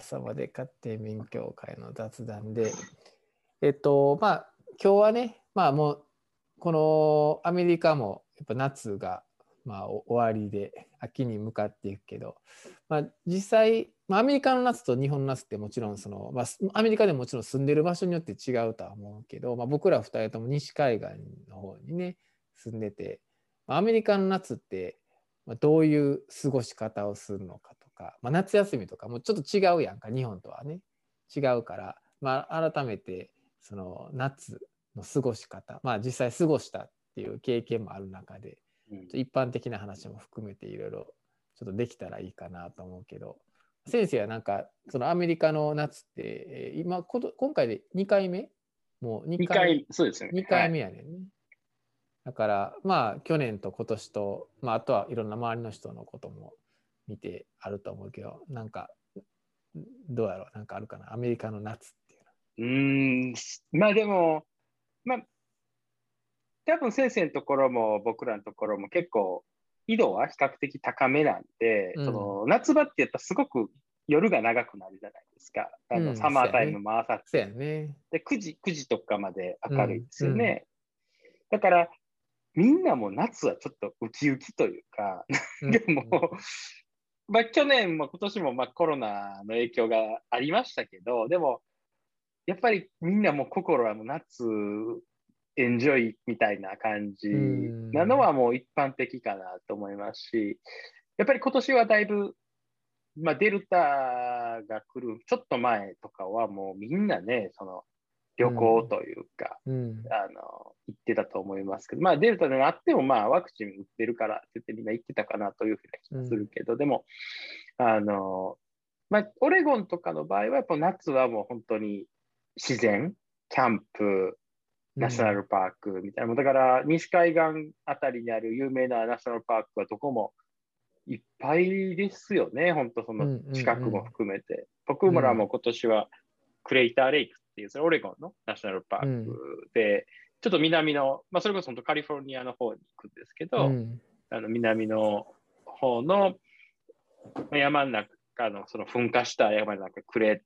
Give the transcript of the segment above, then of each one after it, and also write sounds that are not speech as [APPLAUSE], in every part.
朝まで家庭勉強会の雑談で、えっと、まあ、今日はね、まあもう、このアメリカもやっぱ夏がまあ終わりで秋に向かっていくけど、まあ、実際、まあ、アメリカの夏と日本の夏ってもちろんその、まあ、アメリカでもちろん住んでる場所によって違うとは思うけど、まあ、僕ら2人とも西海岸の方にね住んでて、まあ、アメリカの夏ってどういう過ごし方をするのかか、まあ、夏休みとかもちょっと違うやんか日本とはね。違うから、まあ、改めてその夏の過ごし方まあ実際過ごしたっていう経験もある中で、うん、一般的な話も含めていろいろちょっとできたらいいかなと思うけど先生はなんかそのアメリカの夏って今今回で2回目？もう2回 ,2 回そうですね。2回目やねんね、はい、だからまあ去年と今年と、まあ、あとはいろんな周りの人のことも見てあると思うけどなんかどうやろう？なんかあるかな？アメリカの夏っていうの。うんまあでもまあ、多分先生のところも僕らのところも結構緯度は比較的高めなんで、うん、その夏場ってやっぱすごく夜が長くなるじゃないですか。あの、うん、サマータイムも朝って、ね、で9時 ,9 時とかまで明るいですよね。うん、だからみんなも夏はちょっとウキウキというか、[LAUGHS] でも、まあ、去年も今年もまあコロナの影響がありましたけど、でもやっぱりみんなも心はもう夏エンジョイみたいな感じなのはもう一般的かなと思いますし、やっぱり今年はだいぶ、まあ、デルタが来るちょっと前とかはもうみんなね、その旅行というか、うん、あの行ってたと思いますけど、まあ、デルタであっても、まあ、ワクチン打ってるからって言ってみんな行ってたかなというふうな気がするけど、うん、でも、あの、まあ、オレゴンとかの場合は、やっぱ夏はもう本当に自然、キャンプ、ナショナルパークみたいな、うん、だから西海岸あたりにある有名なナショナルパークはどこもいっぱいですよね、本当その近くも含めて。僕らも今年はクレイターレイクっていう、それオレゴンのナショナルパークで、うん、ちょっと南の、まあ、それこそ本当カリフォルニアの方に行くんですけど、うん、あの南の方の山の中のその噴火した山の中、クレ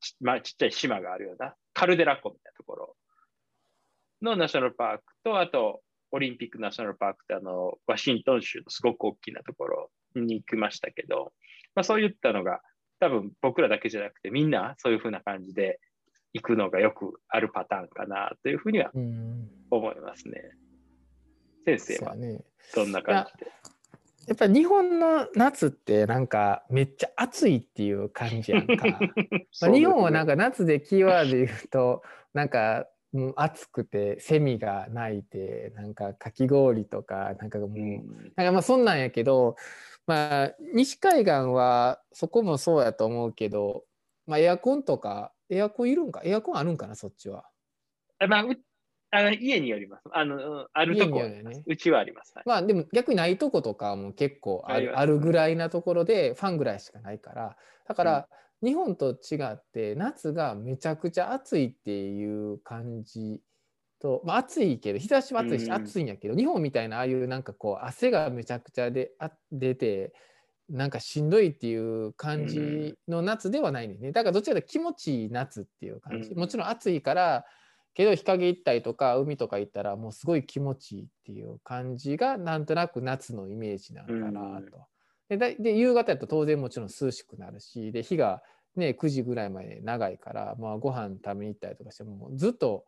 ち,、まあ、ちっちゃい島があるような、カルデラ湖みたいなところのナショナルパークと、あと、オリンピックナショナルパークってあの、ワシントン州のすごく大きなところに行きましたけど、まあ、そういったのが、多分僕らだけじゃなくて、みんなそういうふうな感じで行くのがよくあるパターンかなというふうには思いますね。先生はどんな感じで、やっぱ日本の夏ってなんかめっちゃ暑いっていう感じやんか。[LAUGHS] まあ、日本はなんか夏でキーワードで言うとなんかもう暑くてセミが鳴いてなんかかき氷とかなんかもう、うん、なんかまあそんなんやけどまあ西海岸はそこもそうやと思うけど、まあ、エアコンとかエアコンいるんか？エアコンあるんかな？そっちは。まあ、あの家によります。あのあるとこ、ね、うちはあります。はい、まあでも逆にないとことかも結構あるあるぐらいなところでファンぐらいしかないから。だから、日本と違って夏がめちゃくちゃ暑いっていう感じと、まあ、暑いけど日差しは暑いし暑いんやけど、日本みたいなああいうなんかこう汗がめちゃくちゃであ出てなんかしんどいっていう感じの夏ではないねだからどちらかと気持ちいい夏っていう感じ、もちろん暑いからけど日陰行ったりとか海とか行ったらもうすごい気持ちいいっていう感じがなんとなく夏のイメージなのかなと。でで夕方やと当然もちろん涼しくなるしで日が、ね、9時ぐらいまで長いから、まあ、ご飯食べに行ったりとかしてもずっと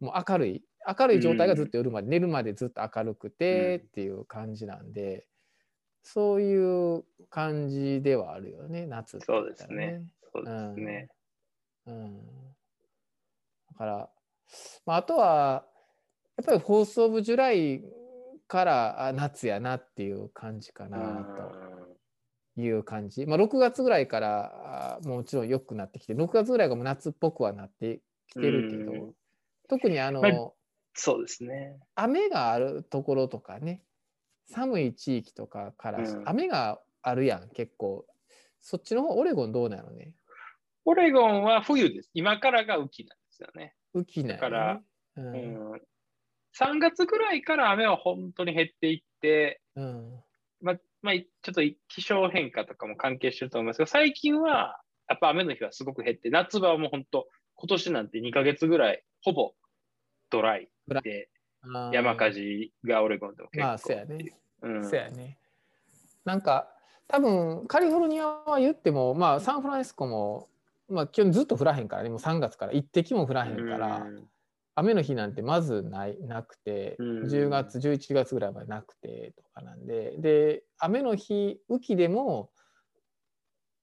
もう明るい明るい状態がずっと夜まで、寝るまでずっと明るくてっていう感じなんで、そういう感じではあるよね夏ね、そうですね。そうですね。うん、うん、だからまあ、あとはやっぱり「 Fourth of July」から夏やなっていう感じかなと。いう感じ、まあ、6月ぐらいからもちろん良くなってきて6月ぐらいがもう夏っぽくはなってきてるけど特にあの、まあ、そうですね。雨があるところとかね寒い地域とかから、うん、雨があるやん結構。そっちの方オレゴンどうなのね？オレゴンは冬です。今からが雨季なんですよね。雨季ね。だから、うん、うん、3月ぐらいから雨は本当に減っていって、うん。ままあ、ちょっと気象変化とかも関係してると思いますけど、最近はやっぱ雨の日はすごく減って、夏場はもう本当、今年なんて2ヶ月ぐらい、ほぼドライで、山火事がオレゴンでも結構。まあ、ね。うん、そうやね。なんか、多分カリフォルニアは言っても、まあ、サンフランシスコも、まあ、基本ずっと降らへんからね、もう3月から。一滴も降らへんから、うん。雨の日なんてまずないなくて、うん。10月11月ぐらいまでなくてとかなんで。で雨の日雨季でも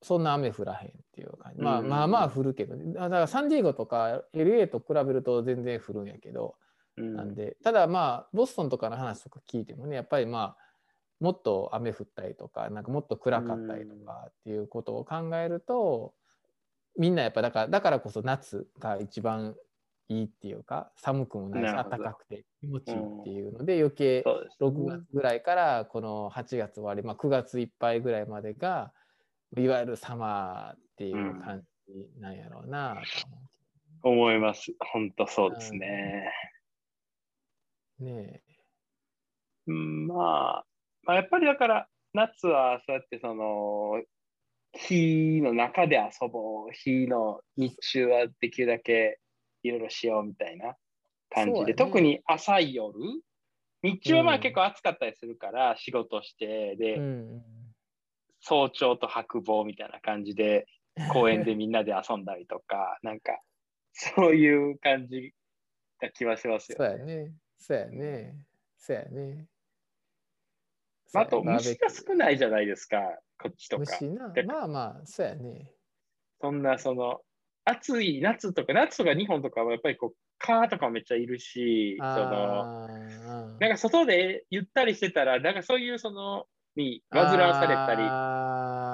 そんな雨降らへんっていう感じ、まあうん。まあまあ降るけど、ね、だからサンディエゴとか LA と比べると全然降るんやけど、うん。なんで。ただまあボストンとかの話とか聞いてもねやっぱりまあもっと雨降ったりとかなんかもっと暗かったりとかっていうことを考えると、みんなやっぱだからだからこそ夏が一番いいっていうか寒くもないし暖かくて気持ちいいっていうので、余計そうです6月ぐらいからこの8月終わり、まあ、9月いっぱいぐらいまでがいわゆるサマーっていう感じなんやろうなと思思います。本当そうですね。う。ねうん、まあ、まあ、やっぱりだから、夏はそうやってその、日の中で遊ぼう、日の日中はできるだけいろいろしようみたいな感じで、ね特に朝い夜、日中はまあうん結構暑かったりするから、仕事して、で、うん早朝と白棒みたいな感じで、[LAUGHS] 公園でみんなで遊んだりとか、なんか、そういう感じが気はしますよそうやね。そうやね。そうやね。まあ、あと、虫が少ないじゃないですか、こっちとか。虫なだ。まあまあ、そうやね。そんな、その、暑い夏とか、夏とか日本とかはやっぱりこう、蚊とかめっちゃいるし、その、なんか外でゆったりしてたら、なんかそういうその、に煩わされたり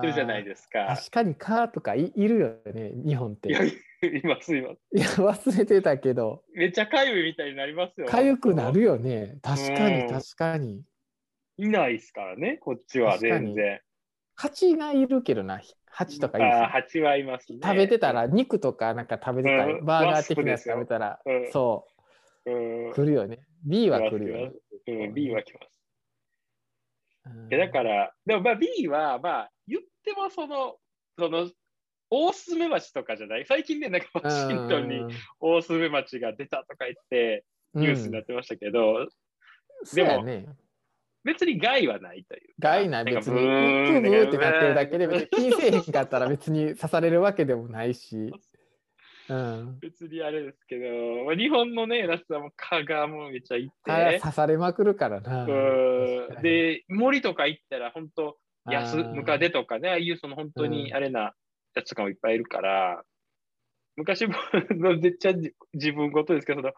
するじゃないですか。確かにカーとかいいるよね、日本って。いや、いいます、います。や、忘れてたけど、めっちゃかゆいみたいになりますよ。かゆくなるよね。確かに、うん確かに。いないですからね、こっちは全然。蜂がいるけどな、蜂とかいるし。ああ、蜂はいますね。食べてたら、肉とかなんか食べてたり、うんバーガー的なやつ食べたら、うんそう。ん。う、来るよね。B は来るよね。うん、B は来ます。うん。だから、でもまあ B は、まあ、言ってもその、その、オオスズメバチとかじゃない？最近ね、なんかワシントンにオオスズメバチが出たとか言ってニュースになってましたけど、でも、ね、別に害はないというか。害ない別に、ブーブーってなってるだけで、別に気にせえへんかったら別に刺されるわけでもないし。[LAUGHS] うん。別にあれですけど、まあ、日本のね、夏はもう蚊がもうめっちゃいて、あ刺されまくるからな。うんで、森とか行ったら本当、ヤス、あームカデとかね、ああいうその本当にあれなやつとかもいっぱいいるから、昔も [LAUGHS] めっちゃ自分ごとですけど、その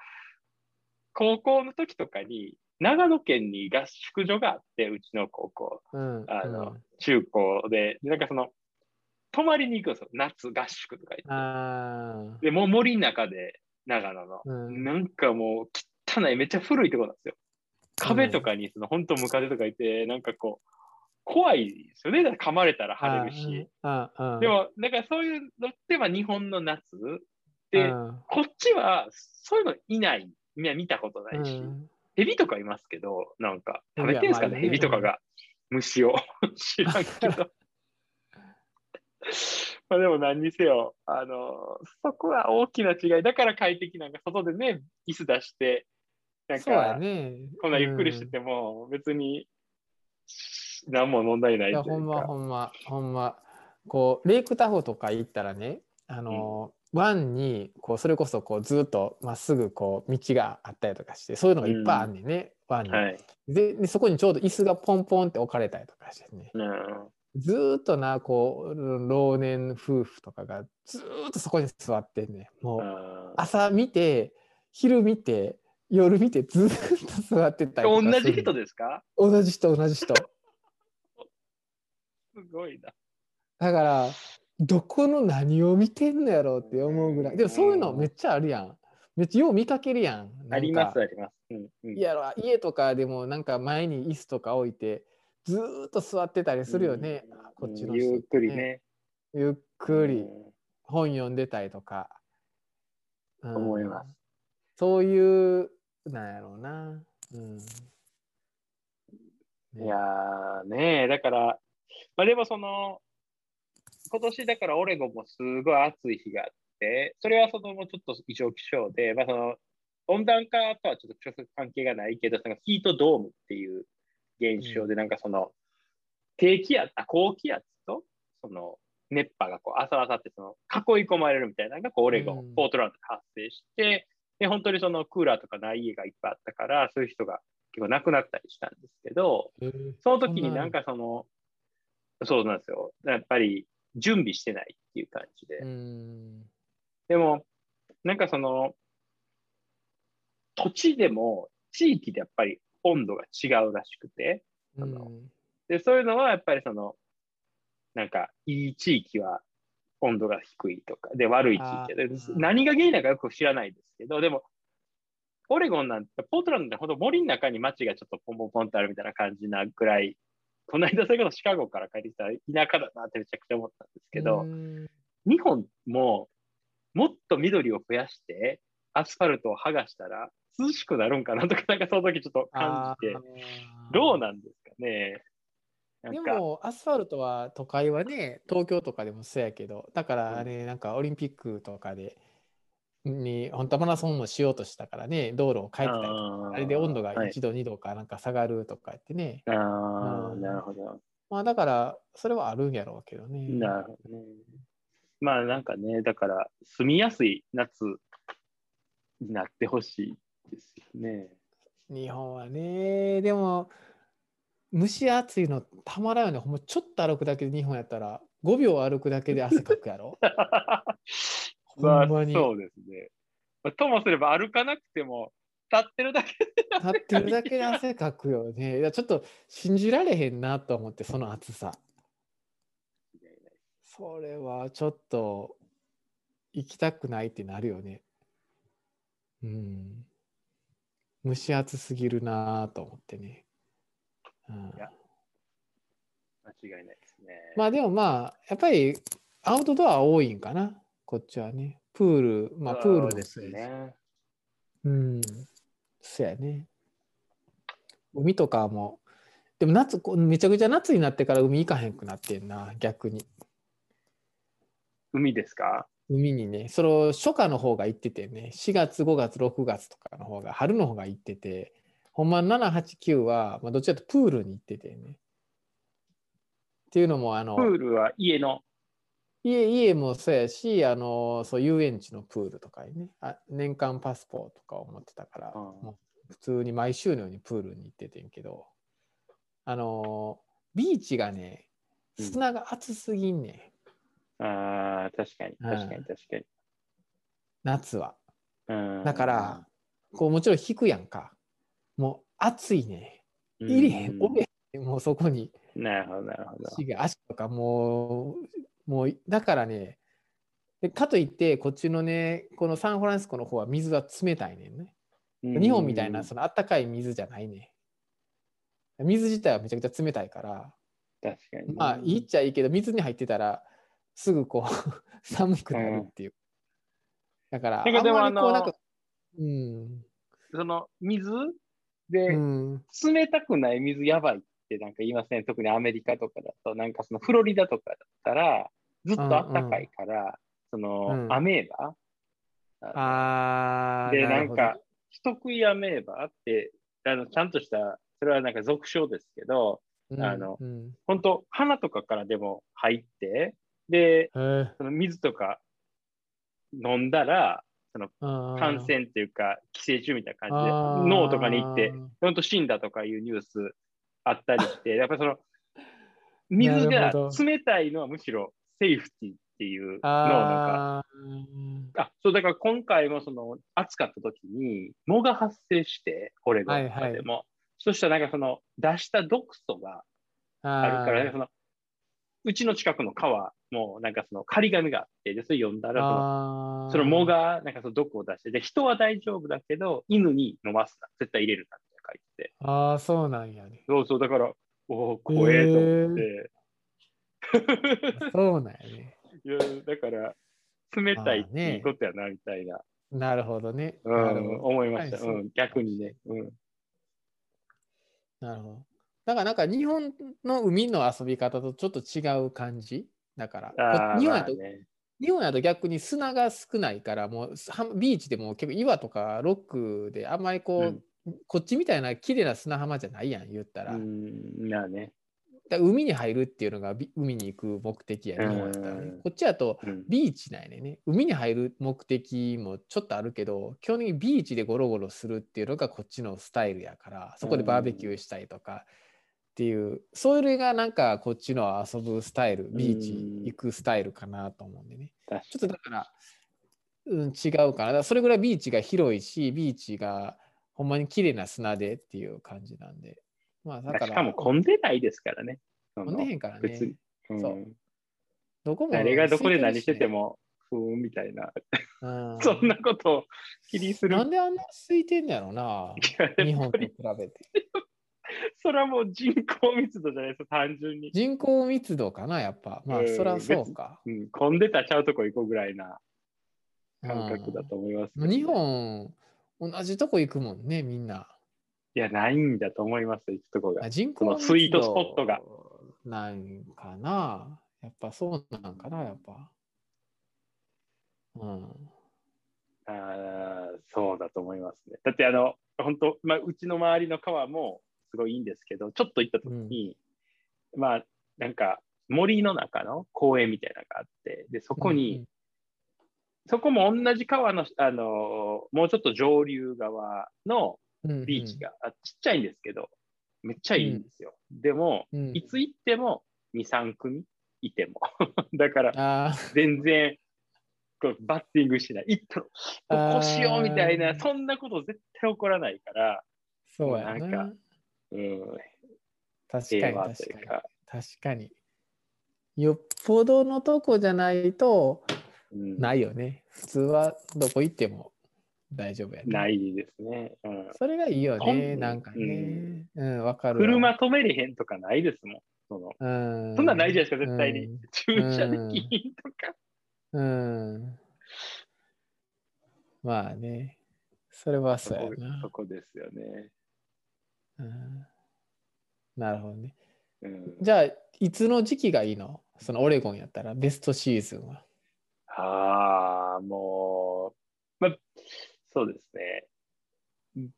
高校の時とかに、長野県に合宿所があって、うちの高校、うん、あの、うん中高で、でなんかその、泊まりに行くんですよ、夏合宿とか言って。あで、もう森の中で、長野の。ーうんなんかもう汚い、めっちゃ古いところなんですよ。壁とかにその本当ムカデとかいて、なんかこう、怖いですよね。噛まれたら腫れるし。で、も、なんかそういうのって、まあ日本の夏で、うんこっちはそういうのいない。いや見たことないし、うんヘビとかいますけど、なんか食べてんすかね、ヘビとかが虫を [LAUGHS] 知らんけど。[LAUGHS] まあでも何にせよ、あの、そこは大きな違い。だから快適なんか外でね、椅子出して、なんか、ね。こんなゆっくりしてても、別に何も問題ないいいうほんま、か。ほんま、ほんま。こう、レイクタホとか行ったらね、あの、湾に、こう、それこそ、こう、ずっとまっすぐ、こう、道があったりとかして、そういうのがいっぱいあんねんね、湾に。はい。でで、そこにちょうど椅子がポンポンって置かれたりとかしてね。うんずーっとな、こう、老年夫婦とかがずーっとそこに座ってんねん。もう、朝見て、昼見て、夜見て、ずーっと座ってたりとか同じ人ですか？同じ人、同じ人。[LAUGHS] すごいな。だから、どこの何を見てんのやろうって思うぐらい。でもそういうのめっちゃあるやん。めっちゃよう見かけるやん。あります、あります。うんうんいやろ家とかでもなんか前に椅子とか置いて、ずーっと座ってたりするよね。うんこっちの人ゆっくりね。ゆっくりうん本読んでたりとか。うん思います。そういう、なんやろうな。うん。ねいやーねだから、まあでもその、今年だからオレゴンもすごい暑い日があって、それはそのもうちょっと異常気象で、まあ、その温暖化とはちょっと直接関係がないけど、そのヒートドームっていう現象で、なんかその、低気圧、あ高気圧と、その熱波がこう、あさあさってその囲い込まれるみたいなのがこうオレゴン、ポートランドで発生して、で、本当にそのクーラーとかない家がいっぱいあったから、そういう人が結構亡くなったりしたんですけど、その時になんかその、そうなんですよ。やっぱり準備してないっていう感じで。でも、なんかその、土地でも地域でやっぱり温度が違うらしくて、あのでそういうのはやっぱりその、なんかいい地域は温度が低いとか、で悪い地域で、何が原因なのかよく知らないですけど、でも、オレゴンなんて、ポートランドってほんと森の中に街がちょっとポンポンポンってあるみたいな感じなぐらい、この間それこそシカゴから帰ってきたら田舎だなってめちゃくちゃ思ったんですけど、日本ももっと緑を増やしてアスファルトを剥がしたら涼しくなるんかなとか、なんかその時ちょっと感じて、どうなんですかね？でもアスファルトは都会はね東京とかでもそうやけどだからあれなんかオリンピックとかでに本当はマラソンもしようとしたからね道路を変えてたりあれで温度が1度、はい、2度かなんか下がるとか言ってね。ああ、うん、なるほど。まあだからそれはあるんやろうけどね。なるほどね。まあなんかねだから住みやすい夏になってほしいですよね。日本はねでも蒸し暑いのたまらんよね。ほんまちょっと歩くだけで日本やったら5秒歩くだけで汗かくやろ。[LAUGHS] まあ、そうですね。ともすれば歩かなくても立ってるだけで立ってるだけで汗かくよね。いやちょっと信じられへんなと思ってその暑さ。それはちょっと行きたくないってなるよね。うん。蒸し暑すぎるなと思ってね。うん、いや、間違いないですね。まあでもまあ、やっぱりアウトドア多いんかな、こっちはね。プール、まあプールですね。うん、そうやね。海とかも、でも夏、めちゃくちゃ夏になってから海行かへんくなってんな、逆に。海ですか？海にね、その初夏の方が行っててね、4月、5月、6月とかの方が、春の方が行ってて、ほんま7、8、9は、まあ、どっちかとプールに行っててね。っていうのも、あの、プールは家の家家もそうやし、あのそう遊園地のプールとかにねあ、年間パスポートとかを持ってたから、うん、もう普通に毎週のようにプールに行っててんけど、あのビーチがね、砂が熱すぎんね、うん、ああ、確かに、確かに、確かに。夏は。だから、こうもちろん引くやんか。もう暑いね。入れへん、おれへん、もうそこに。なるほど、なるほど。足とかもう、もう、だからね、でかといって、こっちのね、このサンフランシスコの方は水は冷たいねんね。日本みたいな、そのあったかい水じゃないね。水自体はめちゃくちゃ冷たいから、確かに。まあ、いいっちゃいいけど、水に入ってたら、すぐこう [LAUGHS] 寒くなるっていう。だから、あんまりこうなんか、うん。その水で、うん、冷たくない水やばいってなんか言いますね。特にアメリカとかだと、なんかそのフロリダとかだったら、ずっと暖かいから、うんうん、その、アメーバあで、なんか、人食いアメーバってあの、ちゃんとした、それはなんか俗称ですけど、うん、あの、うん、本当鼻とかからでも入って、で、その水とか飲んだら、その感染っていうか寄生虫みたいな感じで脳とかに行って本当死んだとかいうニュースあったりしてやっぱりその水が冷たいのはむしろセーフティーっていうのをなんかあそうだから今回もその暑かった時に藻が発生してこれがでも、はい。はい、そしたらなんかその出した毒素があるから、ね、そのうちの近くの川もなんかその仮紙があって、で、それ読んだらその、その藻がなんかその毒を出して、で、人は大丈夫だけど、犬に飲ますな、絶対入れるなって書いてて。ああ、そうなんやね。そうそう、だから、おお、怖えと思って。[LAUGHS] そうなんやね。いや、だから、冷たいっていいことやな、みたいな。なるほどね。うん、思いました。うん、逆にね。うん。なるほど。だからなんか日本の海の遊び方とちょっと違う感じ？だから、日本やと、まあね日本やと逆に砂が少ないから、もうはビーチでも結構岩とかロックであんまりこう、こっちみたいな綺麗な砂浜じゃないやん、言ったら。うん、なあね。だ海に入るっていうのがビ海に行く目的や、日本やったらねうんこっちやとうんビーチなんやねね。海に入る目的もちょっとあるけど、基本的にビーチでゴロゴロするっていうのがこっちのスタイルやから、そこでバーベキューしたりとかっていう、それがなんかこっちの遊ぶスタイル、ビーチ行くスタイルかなと思うんでね。確ちょっとだから、うん、違うかな。だからそれぐらいビーチが広いし、ビーチがほんまに綺麗な砂でっていう感じなんで。まあだから、しかも混んでないですからね。混んでへんから別にね。。うんそうどこも誰がどこで何してても、も、ふーんみたいな、うんそんなことを気にする。なんであんな空いてんのやろな、日本と比べて。[LAUGHS] それはもう人口密度じゃないですか、単純に。人口密度かな、やっぱ。まあ、うんそらそうか。うん、混んでたらちゃうとこ行こうぐらいな感覚だうんと思いますね、日本、同じとこ行くもんね、みんな。いや、ないんだと思います、行くとこがあ。人口このスイートスポットが。なんかな。やっぱそうなんかな、やっぱ。うん。あーそうだと思いますね。だって、あの、本当、まあ、うちの周りの川もすごいいいんですけど、ちょっと行った時に、まあ、なんか、森の中の公園みたいなのがあって、で、そこに、そこも同じ川の、あの、もうちょっと上流側のうん、ビーチが、あちっちゃいんですけど、めっちゃいいんですよ。でも、うん、いつ行っても2、3組いても。[LAUGHS] だから、あ全然こうバッティングしない。行ったら、こうしようみたいな、そんなこと絶対起こらないから、そうやなんなか。うん、確か平に確かに。か、確かに。よっぽどのとこじゃないとうん、ないよね。普通はどこ行っても大丈夫やね。ないですね。うん、それがいいよね。なんかね。うん、わ、かるわ。車止めれへんとかないですもん。そのうん、そんなんないじゃないですか、絶対に。うん駐車できひんとか。うん。まあね。それはそうやなそ。こですよね。うん、なるほどね。うん、じゃあ、いつの時期がいいの？そのオレゴンやったら、ベストシーズンは。ああ、もう、まあ、そうですね。うん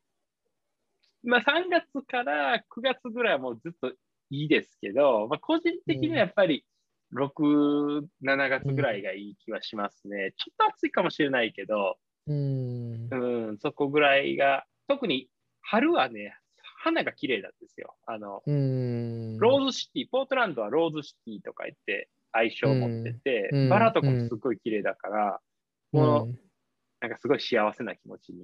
まあ、3月から9月ぐらいはもうずっといいですけど、まあ、個人的にはやっぱり6、7月ぐらいがいい気はしますね。ちょっと暑いかもしれないけど、うん。うん、そこぐらいが、特に春はね、花が綺麗なんですよ。あの、うん。ローズシティ、ポートランドはローズシティとか言って相性を持ってて、うんバラとかもすごい綺麗だから、うんもうなんかすごい幸せな気持ちに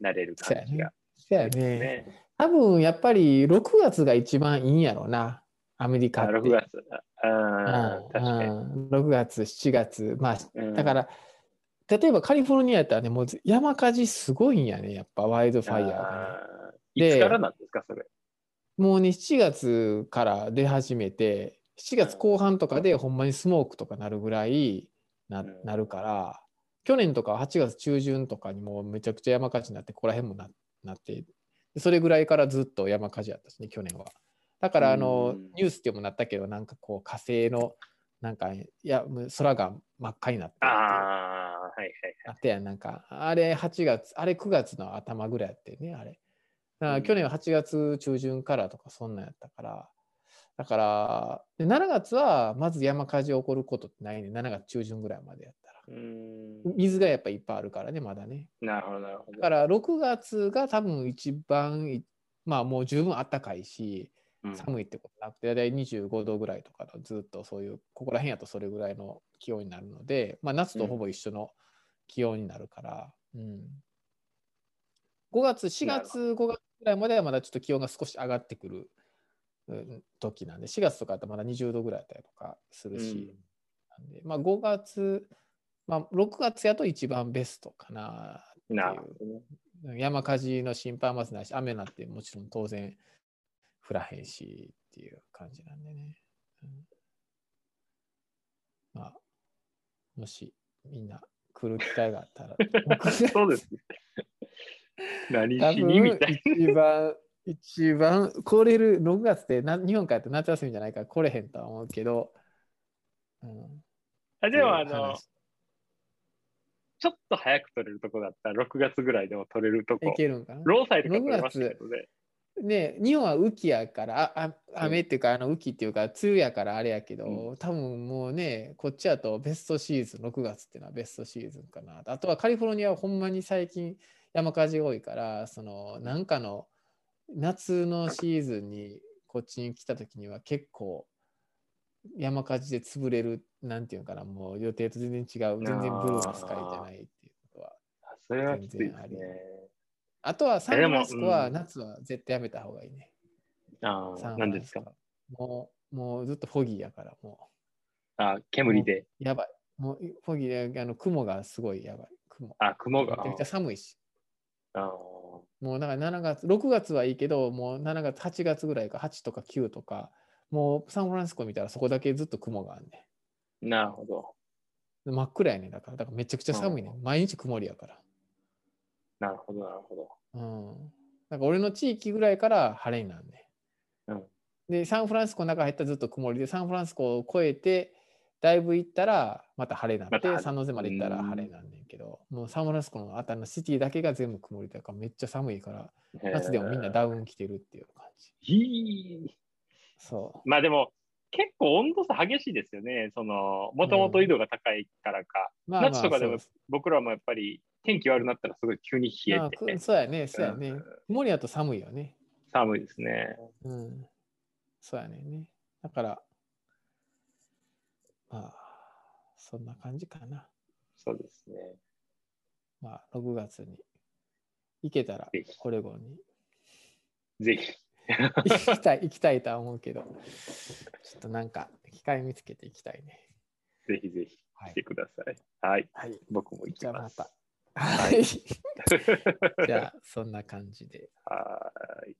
なれる感じがそうやね。ね。多分やっぱり6月が一番いいんやろな、アメリカあって。6月。あ確かに。うん6月、7月。まあ、うんだから、例えばカリフォルニアやったらね、もう山火事すごいんやね、やっぱワイルドファイヤーいつからなんですか、それ？もうね、7月から出始めて、7月後半とかでほんまにスモークとかなるぐらいな,、うんなるから、去年とか8月中旬とかにもうめちゃくちゃ山火事になって、ここら辺もななって、でそれぐらいからずっと山火事やったしね、去年は。だから、あの、うん。ニュースでもなったけど、なんかこう火星の、なんか、いや、空が真っ赤になってるっていう。ああ、はいはいあってやん。なんか、あれ8月、あれ9月の頭ぐらいやってね、あれ。だ去年は8月中旬からとかそんなんやったから、だから、で7月はまず山火事起こることってないね、7月中旬ぐらいまでやっ。水がやっぱいっぱいあるからね、まだね。なるほど、なるほど。だから6月が多分一番い、まあもう十分暖かいし、うん寒いってことなくて、大体25度ぐらいとかのずっとそういう、ここら辺やとそれぐらいの気温になるので、まあ夏とほぼ一緒の気温になるから、うん。5月、4月、5月ぐらいまではまだちょっと気温が少し上がってくるうん時なんで、4月とかだとまだ20度ぐらいだったりとかするし、なんで、まあ5月、まあ6月やと一番ベストかなな。山火事の心配はまずないし、雨なんてもちろん当然降らへんしっていう感じなんでね。うん。まあ、もしみんな来る機会があったら、[LAUGHS] そうですね。何多しにみた分い一番、一番来れる6月ってな日本からって夏休みじゃないから来れへんとは思うけど、うん、あでも、あのちょっと早く取れるとこだったら、6月ぐらいでも取れるとこ。い。けるんかな？ローサイとか取れましたけどね。ね日本は雨季やからああ雨っていうかあの雨季っていうか梅雨やからあれやけど、多分もうねこっちやとベストシーズン6月っていうのはベストシーズンかな。あとはカリフォルニアはほんまに最近山火事多いからそのなんかの夏のシーズンにこっちに来た時には結構山火事で潰れるなんていうのかなもう予定と全然違う全然ブルーなスカイじゃないっていうことはあそれはきついですね全然あり。あとはサンフランシスコでもうんは夏は絶対やめた方がいいね。ああ、サンフなんですか？もう、もうずっとフォギーやから、もあ煙で。うやばい。もうフォギーで、あの雲がすごいやばい。雲。あ、雲が。めちゃくちゃ寒いし。あもうだから7月、6月はいいけど、もう7月、8月ぐらいか、8とか9とか、もうサンフランシスコ見たらそこだけずっと雲があるね。ーなるほど。真っ暗やね。だから、だからめちゃくちゃ寒いね。毎日曇りやから。なるほど、なるほど。うん。だから俺の地域ぐらいから晴れになるね。うんで、サンフランシスコの中入ったらずっと曇りで、サンフランシスコを越えて、だいぶ行ったらまた晴れになって、また晴れサンノゼまで行ったら晴れになんねんけど、もうサンフランシスコのあたりのシティだけが全部曇りだからめっちゃ寒いから、夏でもみんなダウン着てるっていう感じ。そまあでも、結構温度差激しいですよね。その、もともと緯度が高いからか。う。まあ夏とかでも僕らもやっぱり天気悪くなったらすごい急に冷まあえて、くそうやね、そうやねうん。曇りやと寒いよね。寒いですね。うん。そうやね。だから、まあ、そんな感じかな。そうですね。まあ、6月に行けたらオレゴンにぜひ。[LAUGHS] 行きたい、行きたいとは思うけど、ちょっとなんか、機会見つけて行きたいね。ぜひぜひはい来て。ください。はい。はい。僕も行きじゃあま。ますた。はい。[LAUGHS] じゃあ、そんな感じで。はーい。